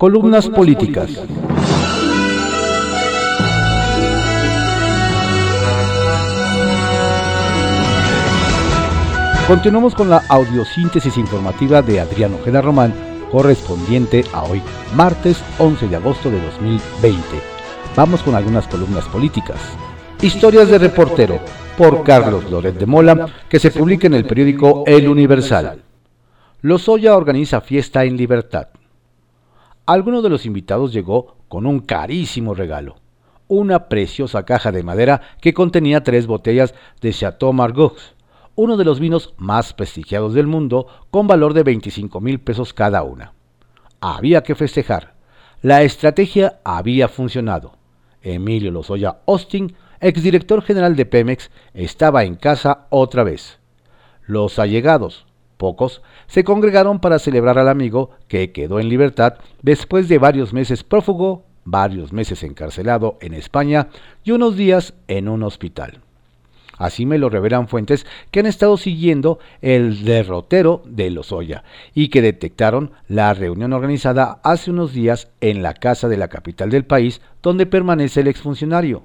Columnas políticas. Continuamos con la audiosíntesis informativa de Adriano Ojeda Román, correspondiente a hoy, martes 11 de agosto de 2020. Vamos con algunas columnas políticas. Historias de reportero, por Carlos Loret de Mola, que se publica en el periódico El Universal. Lozoya organiza fiesta en libertad. Alguno de los invitados llegó con un carísimo regalo, una preciosa caja de madera que contenía tres botellas de Chateau Margaux, uno de los vinos más prestigiados del mundo, con valor de 25 mil pesos cada una. Había que festejar. La estrategia había funcionado. Emilio Lozoya Austin, exdirector general de Pemex, estaba en casa otra vez. Los allegados, pocos, se congregaron para celebrar al amigo que quedó en libertad después de varios meses prófugo, varios meses encarcelado en España y unos días en un hospital. Así me lo revelan fuentes que han estado siguiendo el derrotero de Lozoya y que detectaron la reunión organizada hace unos días en la casa de la capital del país donde permanece el exfuncionario,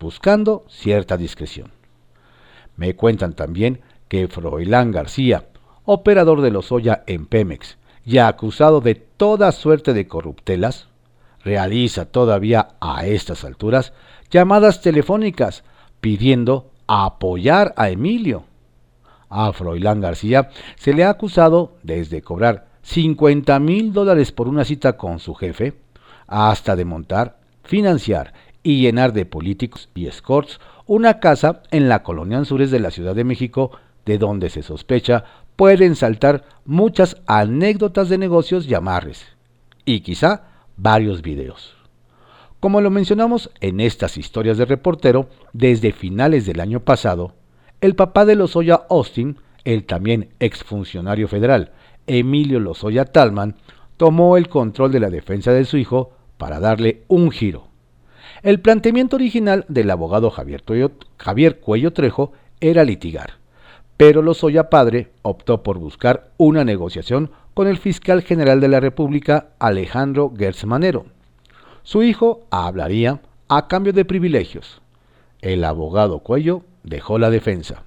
buscando cierta discreción. Me cuentan también que Froilán García, operador de Lozoya en Pemex, ya acusado de toda suerte de corruptelas, realiza todavía a estas alturas llamadas telefónicas pidiendo apoyar a Emilio. A Froilán García se le ha acusado desde cobrar 50 mil dólares por una cita con su jefe, hasta de montar, financiar y llenar de políticos y escorts una casa en la colonia Anzures de la Ciudad de México, de donde se sospecha pueden saltar muchas anécdotas de negocios y amarres, y quizá varios videos. Como lo mencionamos en estas historias de reportero, desde finales del año pasado, el papá de Lozoya Austin, el también exfuncionario federal Emilio Lozoya Talman, tomó el control de la defensa de su hijo para darle un giro. El planteamiento original del abogado Javier, Javier Cuello Trejo era litigar, pero Lozoya padre optó por buscar una negociación con el fiscal general de la República Alejandro Gertz Manero su hijo hablaría a cambio de privilegios. El abogado Cuello dejó la defensa.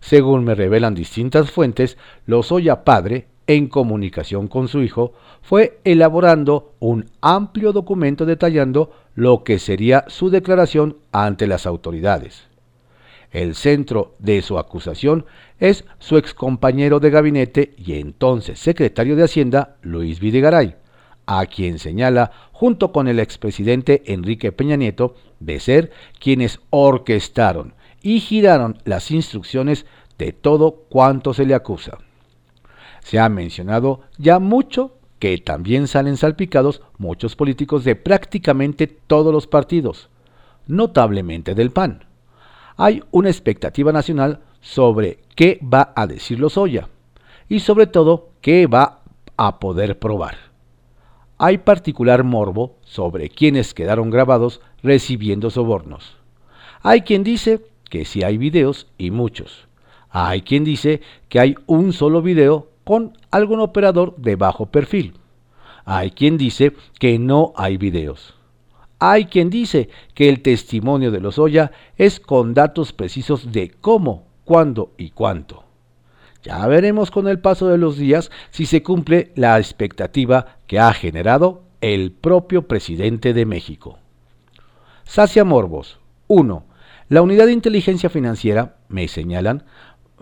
Según me revelan distintas fuentes, Lozoya padre, en comunicación con su hijo, fue elaborando un amplio documento detallando lo que sería su declaración ante las autoridades. El centro de su acusación es su excompañero de gabinete y entonces secretario de Hacienda, Luis Videgaray, a quien señala, junto con el expresidente Enrique Peña Nieto, de ser quienes orquestaron y giraron las instrucciones de todo cuanto se le acusa. Se ha mencionado ya mucho que también salen salpicados muchos políticos de prácticamente todos los partidos, notablemente del PAN. Hay una expectativa nacional sobre qué va a decir Lozoya y sobre todo qué va a poder probar hay particular morbo sobre quienes quedaron grabados recibiendo sobornos. Hay quien dice que sí hay videos y muchos. Hay quien dice que hay un solo video con algún operador de bajo perfil. Hay quien dice que no hay videos. Hay quien dice que el testimonio de los Oya es con datos precisos de cómo, cuándo y cuánto. Ya veremos con el paso de los días si se cumple la expectativa que ha generado el propio presidente de México. Sacia Morbos. 1. La unidad de inteligencia financiera, me señalan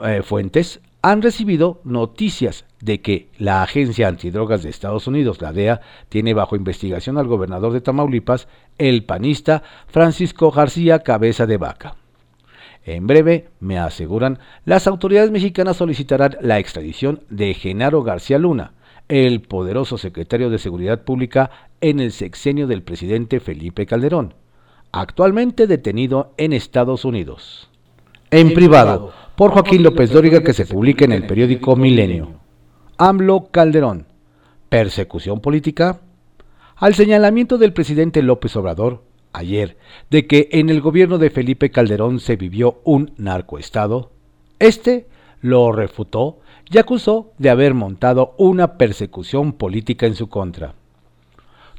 eh, fuentes, han recibido noticias de que la Agencia Antidrogas de Estados Unidos, la DEA, tiene bajo investigación al gobernador de Tamaulipas, el panista Francisco García Cabeza de Vaca. En breve, me aseguran, las autoridades mexicanas solicitarán la extradición de Genaro García Luna, el poderoso secretario de Seguridad Pública en el sexenio del presidente Felipe Calderón, actualmente detenido en Estados Unidos. En, privado, por Joaquín López Dóriga, que se publica en el periódico Milenio. AMLO Calderón. Persecución política. Al señalamiento del presidente López Obrador, ayer de que en el gobierno de Felipe Calderón se vivió un narcoestado, este lo refutó y acusó de haber montado una persecución política en su contra.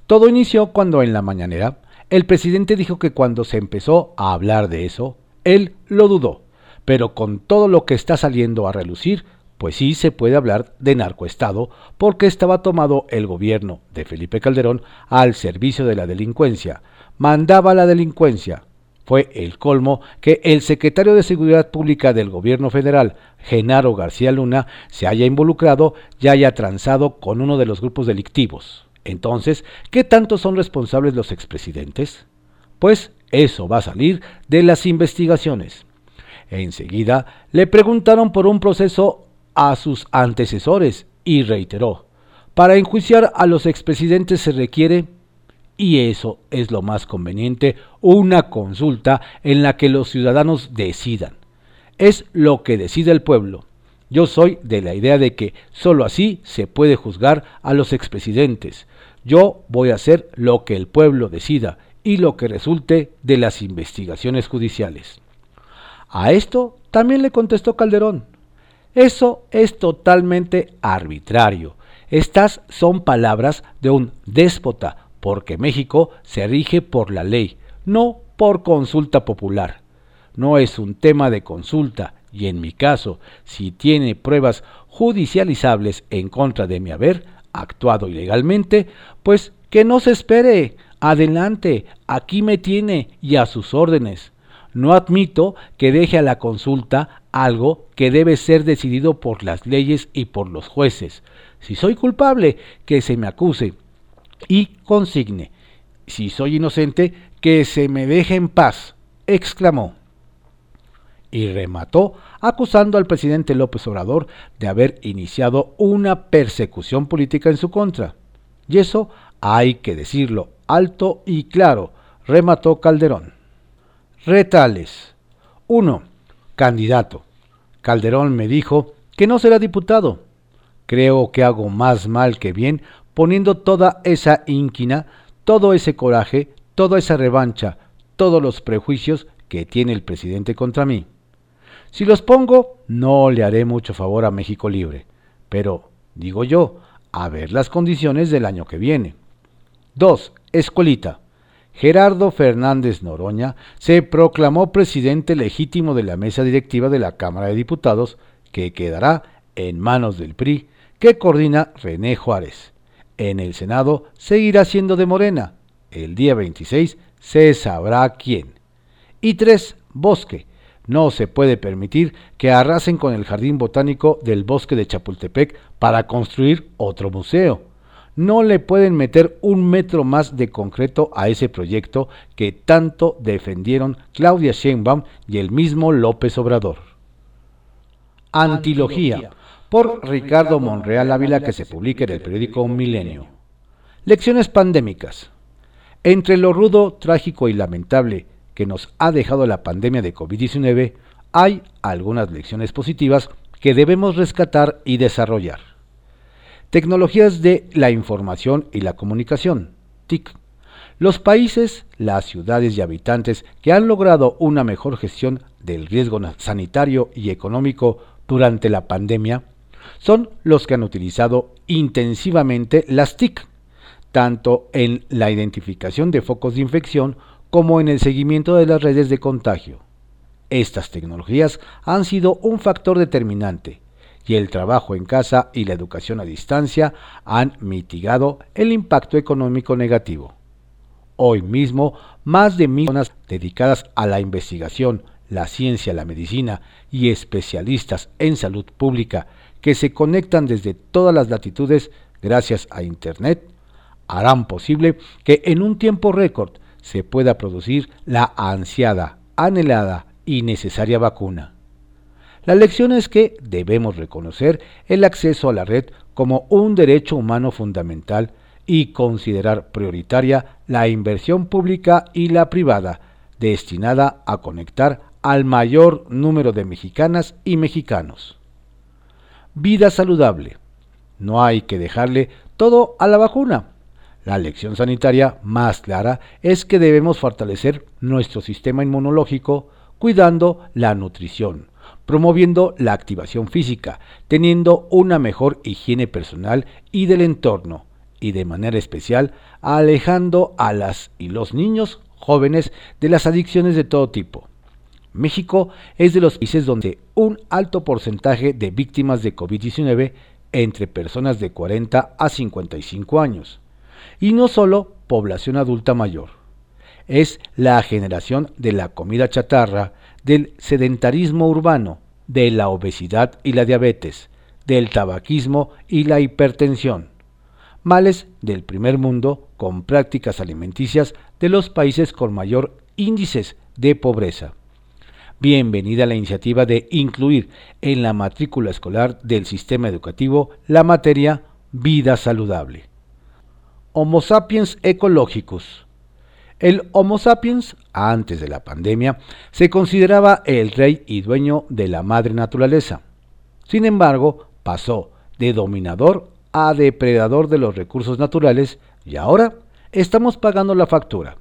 Todo inició cuando en la mañanera el presidente dijo que cuando se empezó a hablar de eso, él lo dudó, pero con todo lo que está saliendo a relucir, pues sí se puede hablar de narcoestado porque estaba tomado el gobierno de Felipe Calderón al servicio de la delincuencia, mandaba la delincuencia. Fue el colmo que el secretario de Seguridad Pública del gobierno federal, Genaro García Luna, se haya involucrado y haya transado con uno de los grupos delictivos. Entonces, ¿qué tanto son responsables los expresidentes? Pues eso va a salir de las investigaciones. Enseguida le preguntaron por un proceso a sus antecesores y reiteró, para enjuiciar a los expresidentes se requiere, y eso es lo más conveniente, una consulta en la que los ciudadanos decidan. Es lo que decide el pueblo. Yo soy de la idea de que sólo así se puede juzgar a los expresidentes. Yo voy a hacer lo que el pueblo decida y lo que resulte de las investigaciones judiciales. A esto también le contestó Calderón. Eso es totalmente arbitrario. Estas son palabras de un déspota, porque México se rige por la ley, no por consulta popular. No es un tema de consulta, y en mi caso, si tiene pruebas judicializables en contra de mi haber actuado ilegalmente, pues que no se espere. Adelante, aquí me tiene y a sus órdenes. No admito que deje a la consulta algo que debe ser decidido por las leyes y por los jueces. Si soy culpable, que se me acuse y consigne. Si soy inocente, que se me deje en paz, exclamó. Y remató acusando al presidente López Obrador de haber iniciado una persecución política en su contra. Y eso hay que decirlo alto y claro, remató Calderón. Retales. 1. Candidato. Calderón me dijo que no será diputado. Creo que hago más mal que bien poniendo toda esa inquina, todo ese coraje, toda esa revancha, todos los prejuicios que tiene el presidente contra mí. Si los pongo, no le haré mucho favor a México Libre, pero, digo yo, a ver las condiciones del año que viene. 2. Escuelita. Gerardo Fernández Noroña se proclamó presidente legítimo de la mesa directiva de la Cámara de Diputados, que quedará en manos del PRI, que coordina René Juárez. En el Senado seguirá siendo de Morena. El día 26 se sabrá quién. Y 3. Bosque. No se puede permitir que arrasen con el jardín botánico del bosque de Chapultepec para construir otro museo no le pueden meter un metro más de concreto a ese proyecto que tanto defendieron Claudia Sheinbaum y el mismo López Obrador. Antilogía, por Ricardo Monreal Ávila, que se publica en el periódico Un Milenio. Lecciones pandémicas. Entre lo rudo, trágico y lamentable que nos ha dejado la pandemia de COVID-19, hay algunas lecciones positivas que debemos rescatar y desarrollar. Tecnologías de la información y la comunicación, TIC. Los países, las ciudades y habitantes que han logrado una mejor gestión del riesgo sanitario y económico durante la pandemia son los que han utilizado intensivamente las TIC, tanto en la identificación de focos de infección como en el seguimiento de las redes de contagio. Estas tecnologías han sido un factor determinante y el trabajo en casa y la educación a distancia han mitigado el impacto económico negativo. Hoy mismo, más de mil personas dedicadas a la investigación, la ciencia, la medicina y especialistas en salud pública que se conectan desde todas las latitudes gracias a Internet, harán posible que en un tiempo récord se pueda producir la ansiada, anhelada y necesaria vacuna. La lección es que debemos reconocer el acceso a la red como un derecho humano fundamental y considerar prioritaria la inversión pública y la privada destinada a conectar al mayor número de mexicanas y mexicanos. Vida saludable. No hay que dejarle todo a la vacuna. La lección sanitaria más clara es que debemos fortalecer nuestro sistema inmunológico cuidando la nutrición, promoviendo la activación física, teniendo una mejor higiene personal y del entorno, y de manera especial alejando a las y los niños jóvenes de las adicciones de todo tipo. México es de los países donde un alto porcentaje de víctimas de COVID-19 entre personas de 40 a 55 años. Y no solo población adulta mayor. Es la generación de la comida chatarra, del sedentarismo urbano, de la obesidad y la diabetes, del tabaquismo y la hipertensión. Males del primer mundo con prácticas alimenticias de los países con mayor índices de pobreza. Bienvenida a la iniciativa de incluir en la matrícula escolar del sistema educativo la materia vida saludable. Homo sapiens ecológicos. El Homo sapiens, antes de la pandemia, se consideraba el rey y dueño de la madre naturaleza. Sin embargo, pasó de dominador a depredador de los recursos naturales y ahora estamos pagando la factura.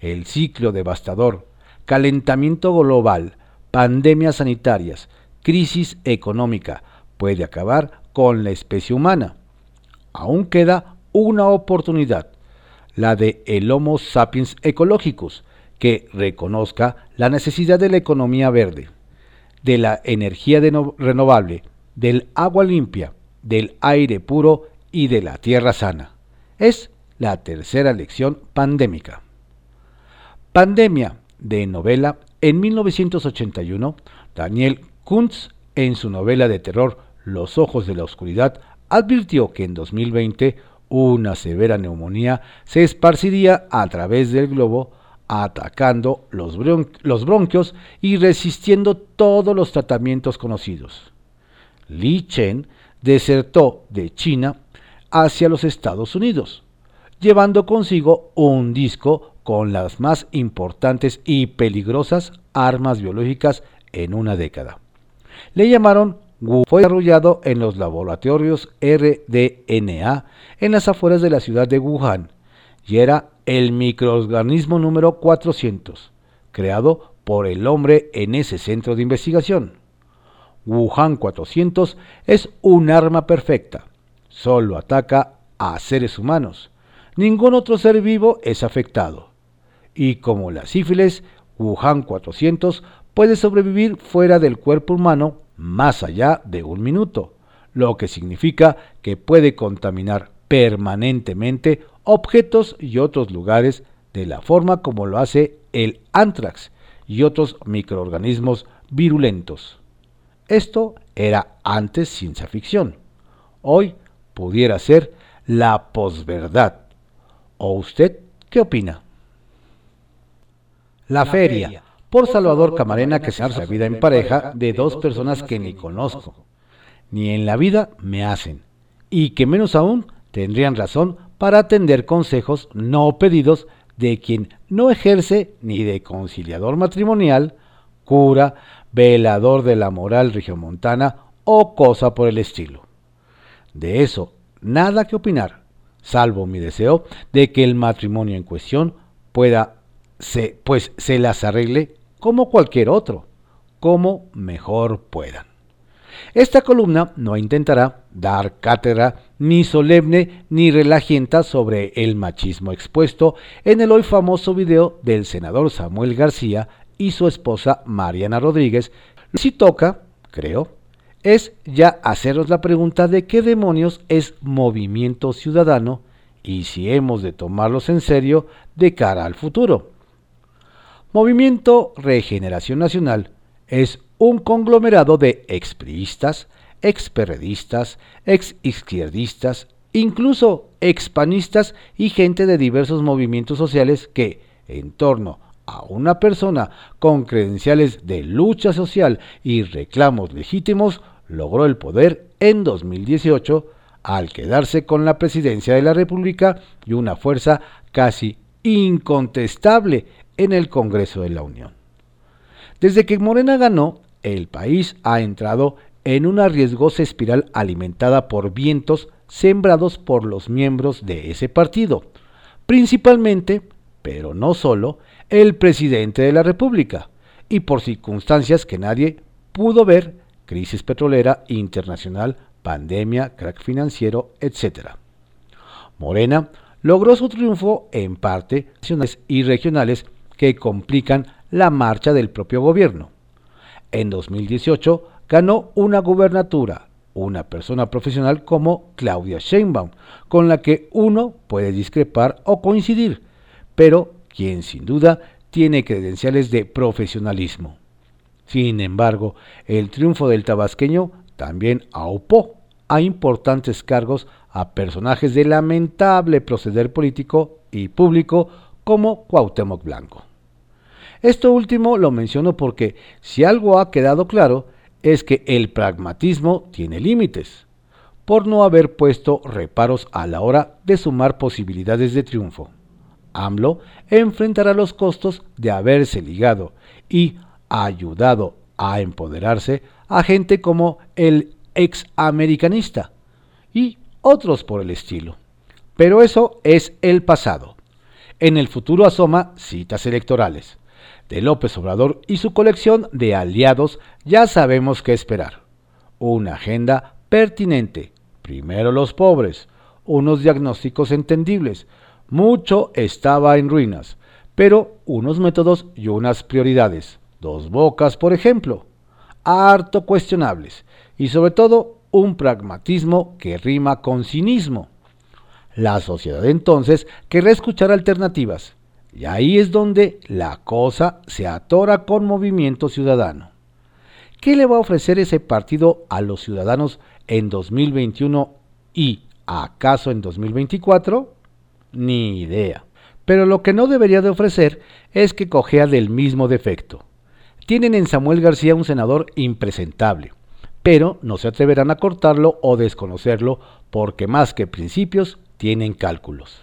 El ciclo devastador calentamiento global, pandemias sanitarias, crisis económica, puede acabar con la especie humana. Aún queda una oportunidad, la de el Homo sapiens ecológicos, que reconozca la necesidad de la economía verde, de la energía renovable, del agua limpia, del aire puro y de la tierra sana. Es la tercera lección pandémica. Pandemia de novela, en 1981, Daniel Kuntz, en su novela de terror Los ojos de la oscuridad, advirtió que en 2020 una severa neumonía se esparciría a través del globo, atacando los, bronquios y resistiendo todos los tratamientos conocidos. Li Chen desertó de China hacia los Estados Unidos, llevando consigo un disco con las más importantes y peligrosas armas biológicas en una década. Le llamaron Wu. Fue desarrollado en los laboratorios RDNA en las afueras de la ciudad de Wuhan y era el microorganismo número 400, creado por el hombre en ese centro de investigación. Wuhan 400 es un arma perfecta, solo ataca a seres humanos. Ningún otro ser vivo es afectado y como la sífilis, Wuhan 400 puede sobrevivir fuera del cuerpo humano más allá de un minuto, lo que significa que puede contaminar permanentemente objetos y otros lugares de la forma como lo hace el anthrax y otros microorganismos virulentos. Esto era antes ciencia ficción. Hoy pudiera ser la posverdad. ¿O usted qué opina? La, feria, por Salvador Camarena que se hace vida en pareja de dos personas que ni conozco, ni en la vida me hacen, y que menos aún tendrían razón para atender consejos no pedidos de quien no ejerce ni de conciliador matrimonial, cura, velador de la moral regiomontana o cosa por el estilo. De eso, nada que opinar, salvo mi deseo de que el matrimonio en cuestión pueda se, pues se las arregle como cualquier otro, como mejor puedan. Esta columna no intentará dar cátedra ni solemne ni relajienta sobre el machismo expuesto en el hoy famoso video del senador Samuel García y su esposa Mariana Rodríguez. Si toca, creo, es ya haceros la pregunta de qué demonios es movimiento ciudadano y si hemos de tomarlos en serio de cara al futuro. Movimiento Regeneración Nacional es un conglomerado de expriistas, experredistas, exizquierdistas, incluso expanistas y gente de diversos movimientos sociales que, en torno a una persona con credenciales de lucha social y reclamos legítimos, logró el poder en 2018 al quedarse con la presidencia de la República y una fuerza casi incontestable en el Congreso de la Unión. Desde que Morena ganó, el país ha entrado en una riesgosa espiral alimentada por vientos sembrados por los miembros de ese partido, principalmente, pero no solo, el presidente de la República, y por circunstancias que nadie pudo ver, crisis petrolera internacional, pandemia, crack financiero, etc. Morena logró su triunfo en parte nacionales y regionales que complican la marcha del propio gobierno. En 2018 ganó una gubernatura, una persona profesional como Claudia Sheinbaum, con la que uno puede discrepar o coincidir, pero quien sin duda tiene credenciales de profesionalismo. Sin embargo, el triunfo del tabasqueño también aupó a importantes cargos a personajes de lamentable proceder político y público como Cuauhtémoc Blanco. Esto último lo menciono porque si algo ha quedado claro es que el pragmatismo tiene límites, por no haber puesto reparos a la hora de sumar posibilidades de triunfo. AMLO enfrentará los costos de haberse ligado y ayudado a empoderarse a gente como el ex americanista y otros por el estilo. Pero eso es el pasado. En el futuro asoma citas electorales. De López Obrador y su colección de aliados ya sabemos qué esperar. Una agenda pertinente. Primero los pobres. Unos diagnósticos entendibles. Mucho estaba en ruinas, pero unos métodos y unas prioridades. Dos bocas, por ejemplo. Harto cuestionables. Y sobre todo un pragmatismo que rima con cinismo. La sociedad entonces querrá escuchar alternativas, y ahí es donde la cosa se atora con movimiento ciudadano. ¿Qué le va a ofrecer ese partido a los ciudadanos en 2021 y acaso en 2024? Ni idea. Pero lo que no debería de ofrecer es que cojea del mismo defecto. Tienen en Samuel García un senador impresentable, pero no se atreverán a cortarlo o desconocerlo porque más que principios tienen cálculos.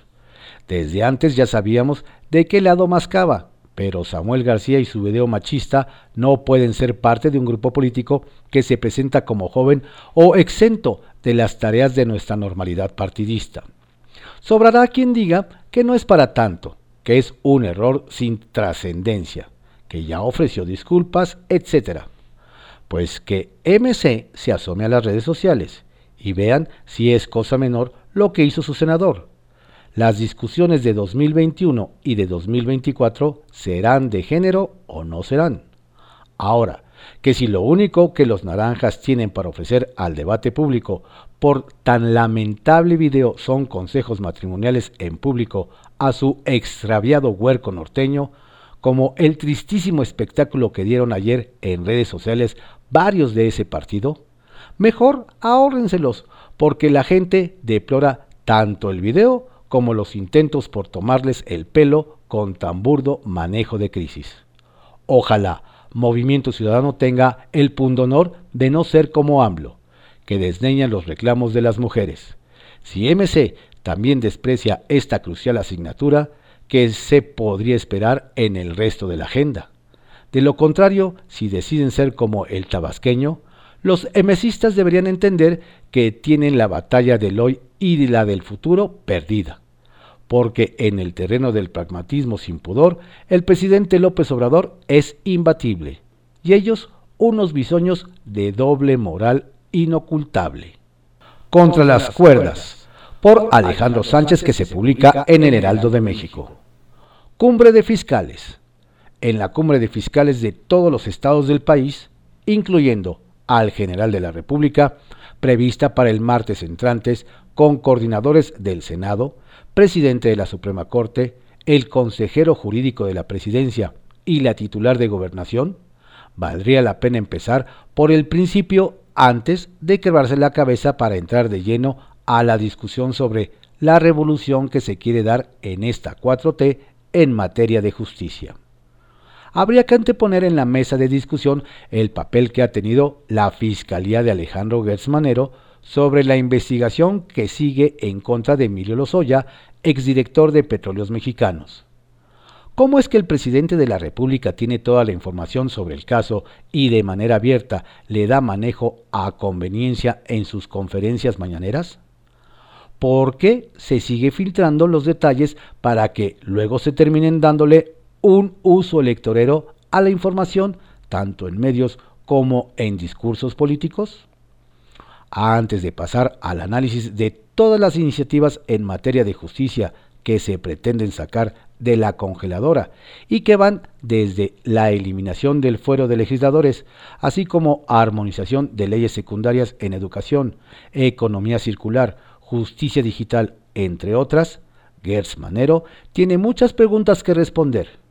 Desde antes ya sabíamos de qué lado mascaba, pero Samuel García y su video machista no pueden ser parte de un grupo político que se presenta como joven o exento de las tareas de nuestra normalidad partidista. Sobrará quien diga que no es para tanto, que es un error sin trascendencia, que ya ofreció disculpas, etc. Pues que MC se asome a las redes sociales y vean si es cosa menor lo que hizo su senador. Las discusiones de 2021 y de 2024 serán de género o no serán. Ahora, que si lo único que los naranjas tienen para ofrecer al debate público por tan lamentable video son consejos matrimoniales en público a su extraviado huerco norteño, como el tristísimo espectáculo que dieron ayer en redes sociales varios de ese partido, mejor ahórrenselos, porque la gente deplora tanto el video como los intentos por tomarles el pelo con tan burdo manejo de crisis. Ojalá Movimiento Ciudadano tenga el pundonor de no ser como AMLO, que desdeña los reclamos de las mujeres. Si MC también desprecia esta crucial asignatura, que se podría esperar en el resto de la agenda. De lo contrario, si deciden ser como el tabasqueño, los emesistas deberían entender que tienen la batalla del hoy y la del futuro perdida. Porque en el terreno del pragmatismo sin pudor, el presidente López Obrador es imbatible, y ellos unos bisoños de doble moral inocultable. Contra las cuerdas, por Alejandro Sánchez que se publica en el Heraldo de México. Cumbre de Fiscales. En la cumbre de fiscales de todos los estados del país, incluyendo al general de la República, prevista para el martes entrantes con coordinadores del Senado, presidente de la Suprema Corte, el consejero jurídico de la Presidencia y la titular de Gobernación, valdría la pena empezar por el principio antes de quebrarse la cabeza para entrar de lleno a la discusión sobre la revolución que se quiere dar en esta 4T en materia de justicia. Habría que anteponer en la mesa de discusión el papel que ha tenido la Fiscalía de Alejandro Gertz Manero sobre la investigación que sigue en contra de Emilio Lozoya, exdirector de Petróleos Mexicanos. ¿Cómo es que el presidente de la República tiene toda la información sobre el caso y de manera abierta le da manejo a conveniencia en sus conferencias mañaneras? porque se sigue filtrando los detalles para que luego se terminen dándole un uso electorero a la información, tanto en medios como en discursos políticos? antes de pasar al análisis de todas las iniciativas en materia de justicia que se pretenden sacar de la congeladora y que van desde la eliminación del fuero de legisladores, así como armonización de leyes secundarias en educación, economía circular, justicia digital, entre otras, Gertz Manero tiene muchas preguntas que responder.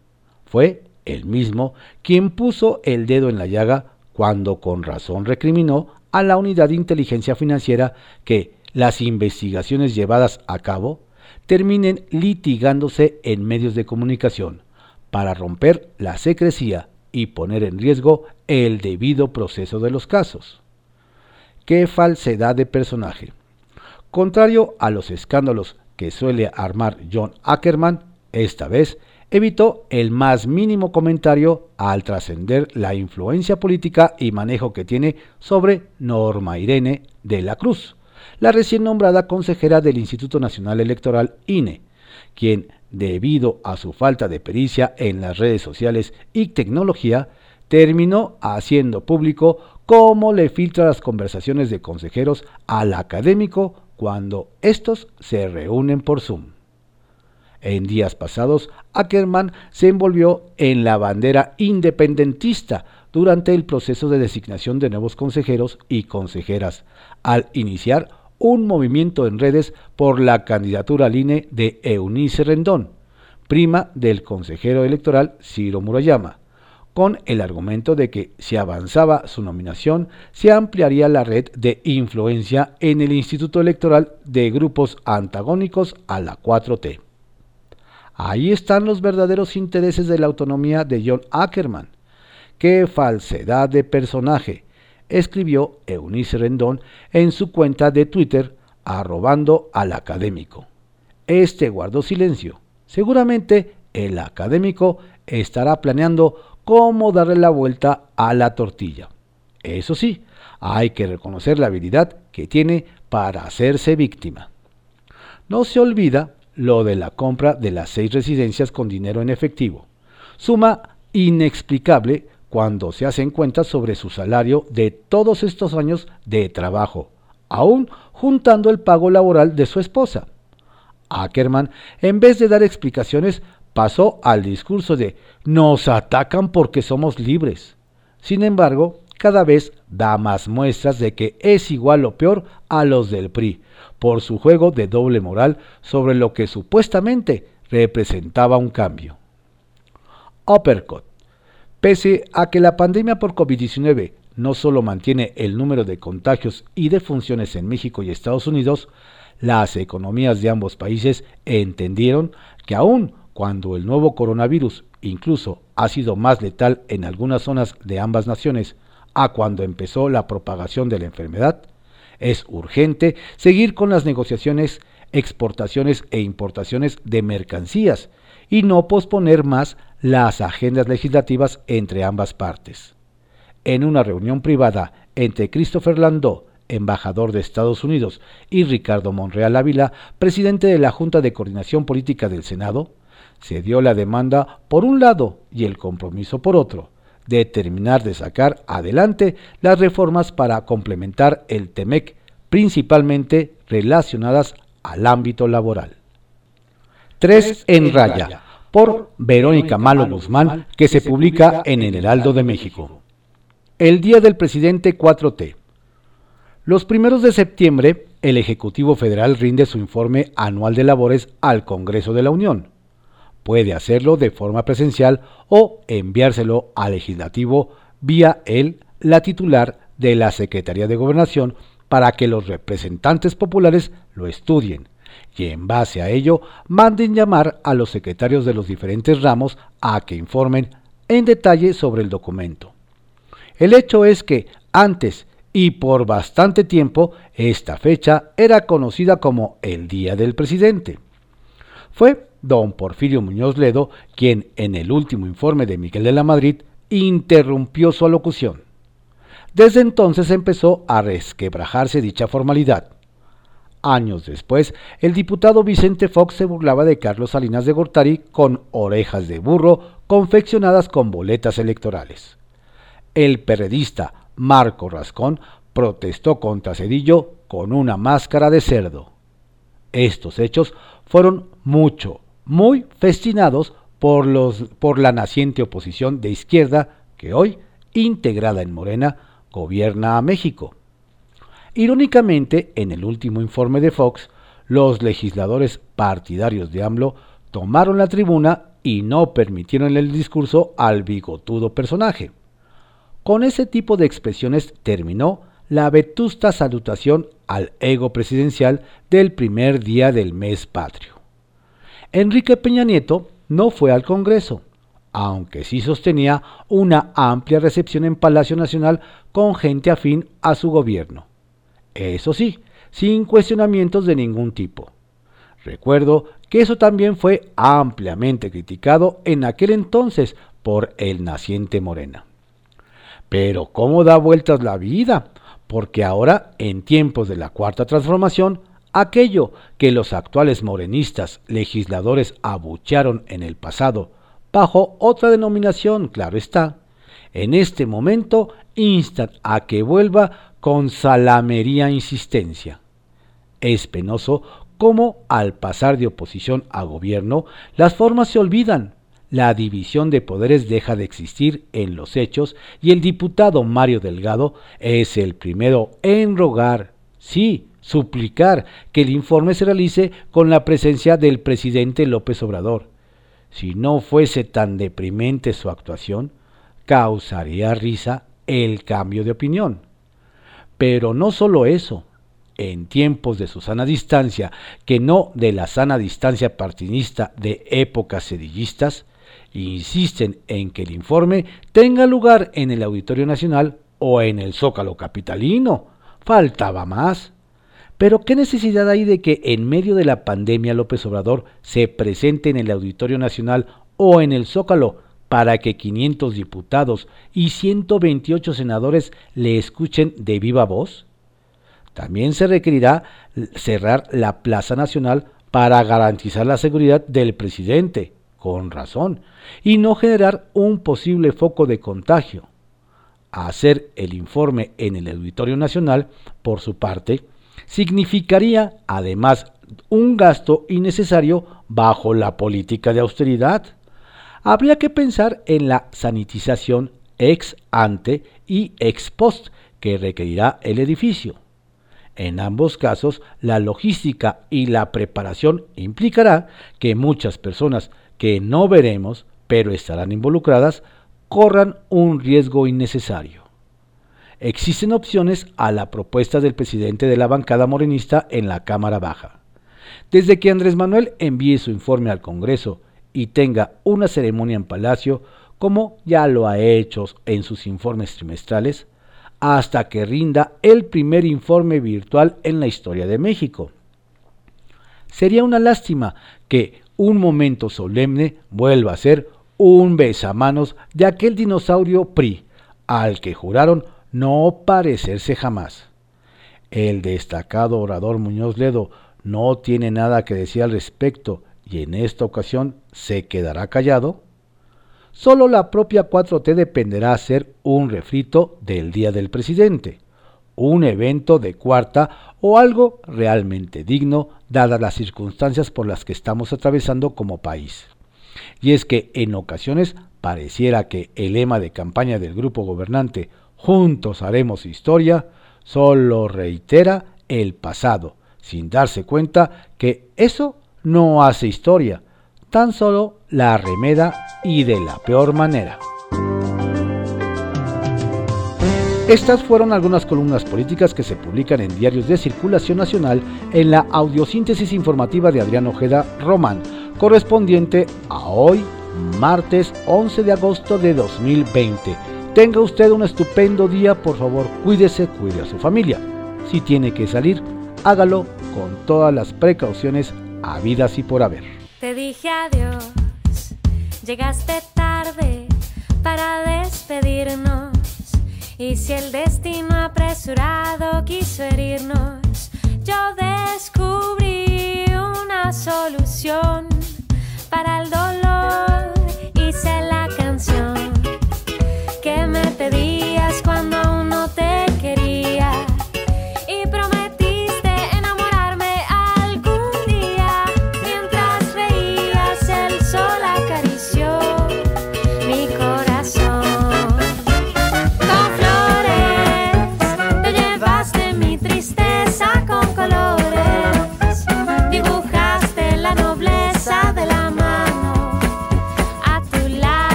Fue él mismo quien puso el dedo en la llaga cuando con razón recriminó a la unidad de inteligencia financiera que las investigaciones llevadas a cabo terminen litigándose en medios de comunicación para romper la secrecía y poner en riesgo el debido proceso de los casos. ¡Qué falsedad de personaje! Contrario a los escándalos que suele armar John Ackerman, esta vez evitó el más mínimo comentario al trascender la influencia política y manejo que tiene sobre Norma Irene de la Cruz, la recién nombrada consejera del Instituto Nacional Electoral INE, quien, debido a su falta de pericia en las redes sociales y tecnología, terminó haciendo público cómo le filtra las conversaciones de consejeros al académico cuando estos se reúnen por Zoom. En días pasados, Ackerman se envolvió en la bandera independentista durante el proceso de designación de nuevos consejeros y consejeras, al iniciar un movimiento en redes por la candidatura al INE de Eunice Rendón, prima del consejero electoral Ciro Murayama, con el argumento de que si avanzaba su nominación, se ampliaría la red de influencia en el Instituto Electoral de grupos antagónicos a la 4T. Ahí están los verdaderos intereses de la autonomía de John Ackerman. ¡Qué falsedad de personaje! escribió Eunice Rendón en su cuenta de Twitter, arrobando al académico. Este guardó silencio. Seguramente el académico estará planeando cómo darle la vuelta a la tortilla. Eso sí, hay que reconocer la habilidad que tiene para hacerse víctima. No se olvida lo de la compra de las seis residencias con dinero en efectivo. Suma inexplicable cuando se hacen cuentas sobre su salario de todos estos años de trabajo, aún juntando el pago laboral de su esposa. Ackerman, en vez de dar explicaciones, pasó al discurso de nos atacan porque somos libres. Sin embargo, cada vez da más muestras de que es igual o peor a los del PRI, por su juego de doble moral sobre lo que supuestamente representaba un cambio. Uppercut. Pese a que la pandemia por COVID-19 no solo mantiene el número de contagios y defunciones en México y Estados Unidos, las economías de ambos países entendieron que aun cuando el nuevo coronavirus incluso ha sido más letal en algunas zonas de ambas naciones a cuando empezó la propagación de la enfermedad, es urgente seguir con las negociaciones, exportaciones e importaciones de mercancías y no posponer más las agendas legislativas entre ambas partes. En una reunión privada entre Christopher Landau, embajador de Estados Unidos, y Ricardo Monreal Ávila, presidente de la Junta de Coordinación Política del Senado, se dio la demanda por un lado y el compromiso por otro, de terminar de sacar adelante las reformas para complementar el TEMEC, principalmente relacionadas al ámbito laboral. 3 en raya, por Verónica Malo Guzmán, que se publica en el Heraldo de México. El Día del Presidente 4T. Los primeros de septiembre, el Ejecutivo Federal rinde su informe anual de labores al Congreso de la Unión. Puede hacerlo de forma presencial o enviárselo al legislativo vía él, la titular de la Secretaría de Gobernación, para que los representantes populares lo estudien y en base a ello manden llamar a los secretarios de los diferentes ramos a que informen en detalle sobre el documento. El hecho es que antes y por bastante tiempo esta fecha era conocida como el Día del Presidente. Fue don Porfirio Muñoz Ledo, quien en el último informe de Miguel de la Madrid interrumpió su alocución. Desde entonces empezó a resquebrajarse dicha formalidad. Años después, el diputado Vicente Fox se burlaba de Carlos Salinas de Gortari con orejas de burro confeccionadas con boletas electorales. El periodista Marco Rascón protestó contra Cedillo con una máscara de cerdo. Estos hechos fueron mucho, muy festinados por, por la naciente oposición de izquierda que hoy, integrada en Morena, gobierna a México. Irónicamente, en el último informe de Fox, los legisladores partidarios de AMLO tomaron la tribuna y no permitieron el discurso al bigotudo personaje. Con ese tipo de expresiones terminó la vetusta salutación al ego presidencial del primer día del mes patrio. Enrique Peña Nieto no fue al Congreso, aunque sí sostenía una amplia recepción en Palacio Nacional con gente afín a su gobierno. Eso sí, sin cuestionamientos de ningún tipo. Recuerdo que eso también fue ampliamente criticado en aquel entonces por el naciente Morena. Pero ¿cómo da vueltas la vida? Porque ahora, en tiempos de la Cuarta Transformación, aquello que los actuales morenistas legisladores abuchearon en el pasado, bajo otra denominación, claro está, en este momento instan a que vuelva con salamería insistencia. Es penoso cómo al pasar de oposición a gobierno, las formas se olvidan, la división de poderes deja de existir en los hechos y el diputado Mario Delgado es el primero en rogar, sí, suplicar que el informe se realice con la presencia del presidente López Obrador. Si no fuese tan deprimente su actuación, causaría risa el cambio de opinión. Pero no solo eso, en tiempos de su sana distancia, que no de la sana distancia partidista de épocas sedillistas, insisten en que el informe tenga lugar en el Auditorio Nacional o en el Zócalo Capitalino. Faltaba más. Pero ¿qué necesidad hay de que en medio de la pandemia López Obrador se presente en el Auditorio Nacional o en el Zócalo para que 500 diputados y 128 senadores le escuchen de viva voz? También se requerirá cerrar la Plaza Nacional para garantizar la seguridad del presidente, con razón, y no generar un posible foco de contagio. Hacer el informe en el Auditorio Nacional, por su parte, significaría además un gasto innecesario bajo la política de austeridad. Habría que pensar en la sanitización ex ante y ex post que requerirá el edificio. En ambos casos, la logística y la preparación implicará que muchas personas que no veremos, pero estarán involucradas, corran un riesgo innecesario. Existen opciones a la propuesta del presidente de la bancada morenista en la Cámara Baja. Desde que Andrés Manuel envíe su informe al Congreso y tenga una ceremonia en Palacio, como ya lo ha hecho en sus informes trimestrales, hasta que rinda el primer informe virtual en la historia de México. Sería una lástima que un momento solemne vuelva a ser un besamanos de aquel dinosaurio PRI, al que juraron no parecerse jamás. El destacado orador Muñoz Ledo no tiene nada que decir al respecto y en esta ocasión se quedará callado. Solo la propia 4T dependerá ser un refrito del Día del Presidente, un evento de cuarta o algo realmente digno dadas las circunstancias por las que estamos atravesando como país. Y es que en ocasiones pareciera que el lema de campaña del grupo gobernante Juntos haremos historia solo reitera el pasado, sin darse cuenta que eso no hace historia, tan solo la remeda y de la peor manera. Estas fueron algunas columnas políticas que se publican en diarios de circulación nacional en la audiosíntesis informativa de Adrián Ojeda Román, correspondiente a hoy, martes 11 de agosto de 2020. Tenga usted un estupendo día, por favor, cuídese, cuide a su familia. Si tiene que salir, hágalo con todas las precauciones habidas y por haber. Te dije adiós, llegaste tarde para despedirnos y si el destino apresurado quiso herirnos, yo descubrí una solución para el dolor. Hice la canción pedías cuando aún no te quería.